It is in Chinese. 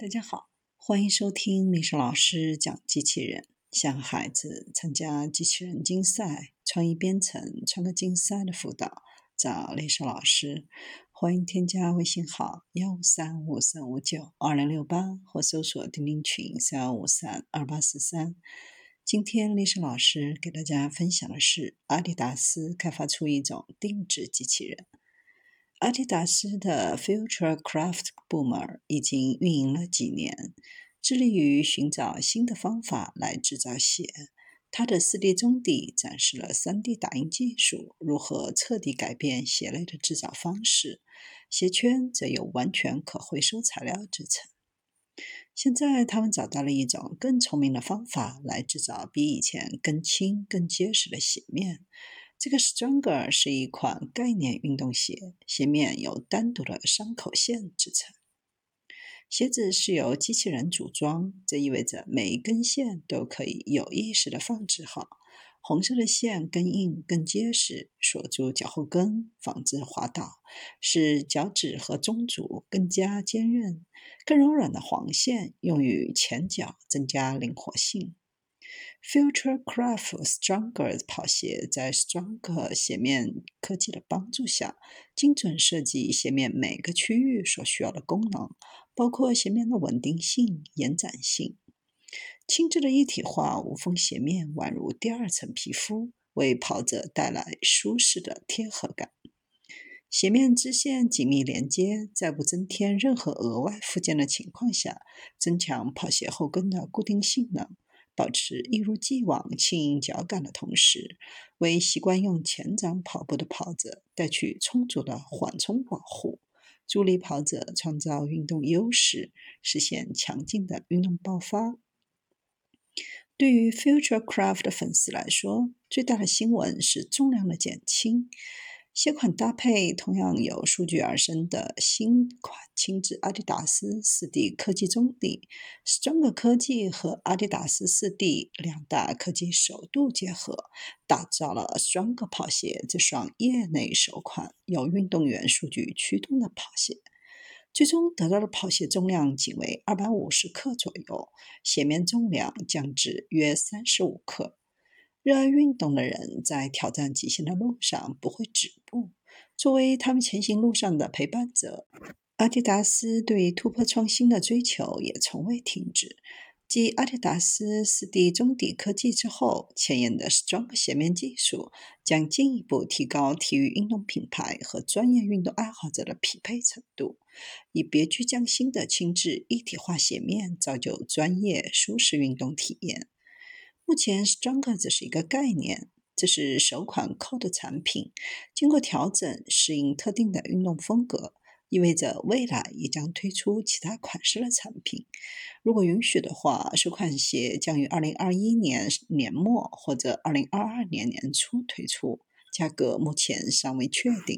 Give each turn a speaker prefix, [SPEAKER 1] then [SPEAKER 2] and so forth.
[SPEAKER 1] 大家好，欢迎收听历史老师讲机器人。向孩子参加机器人竞赛、创意编程、创客竞赛的辅导，找历史老师。欢迎添加微信号幺三五三五九二零六八，或搜索钉钉群三幺五三二八四三。今天历史老师给大家分享的是，阿迪达斯开发出一种定制机器人。阿迪达斯的 Future Craft 部门已经运营了几年，致力于寻找新的方法来制造鞋。它的 4D 中底展示了 3D 打印技术如何彻底改变鞋类的制造方式，鞋圈则由完全可回收材料制成。现在，他们找到了一种更聪明的方法来制造比以前更轻、更结实的鞋面。这个 Stronger 是一款概念运动鞋，鞋面由单独的伤口线制成。鞋子是由机器人组装，这意味着每一根线都可以有意识地放置好。红色的线更硬、更结实，锁住脚后跟，防止滑倒，使脚趾和中足更加坚韧。更柔软的黄线用于前脚，增加灵活性。Future Craft Stronger 跑鞋在 Stronger 鞋面科技的帮助下，精准设计鞋面每个区域所需要的功能，包括鞋面的稳定性、延展性。轻质的一体化无缝鞋面宛如第二层皮肤，为跑者带来舒适的贴合感。鞋面支线紧密连接，在不增添任何额外附件的情况下，增强跑鞋后跟的固定性能。保持一如既往轻盈脚感的同时，为习惯用前掌跑步的跑者带去充足的缓冲保护，助力跑者创造运动优势，实现强劲的运动爆发。对于 Future Craft 的粉丝来说，最大的新闻是重量的减轻。鞋款搭配同样由数据而生的新款轻质阿迪达斯 4D 科技中底，Stronger 科技和阿迪达斯 4D 两大科技首度结合，打造了 Stronger 跑鞋这双业内首款由运动员数据驱动的跑鞋。最终得到的跑鞋重量仅为250克左右，鞋面重量降至约35克。热爱运动的人在挑战极限的路上不会止步。作为他们前行路上的陪伴者，阿迪达斯对突破创新的追求也从未停止。继阿迪达斯 4D 中底科技之后，前沿的 Strong 鞋面技术将进一步提高体育运动品牌和专业运动爱好者的匹配程度，以别具匠心的轻质一体化鞋面造就专业舒适运动体验。目前，Stronger 只是一个概念，这是首款 Code 产品，经过调整适应特定的运动风格，意味着未来也将推出其他款式的产品。如果允许的话，首款鞋将于2021年年末或者2022年年初推出，价格目前尚未确定。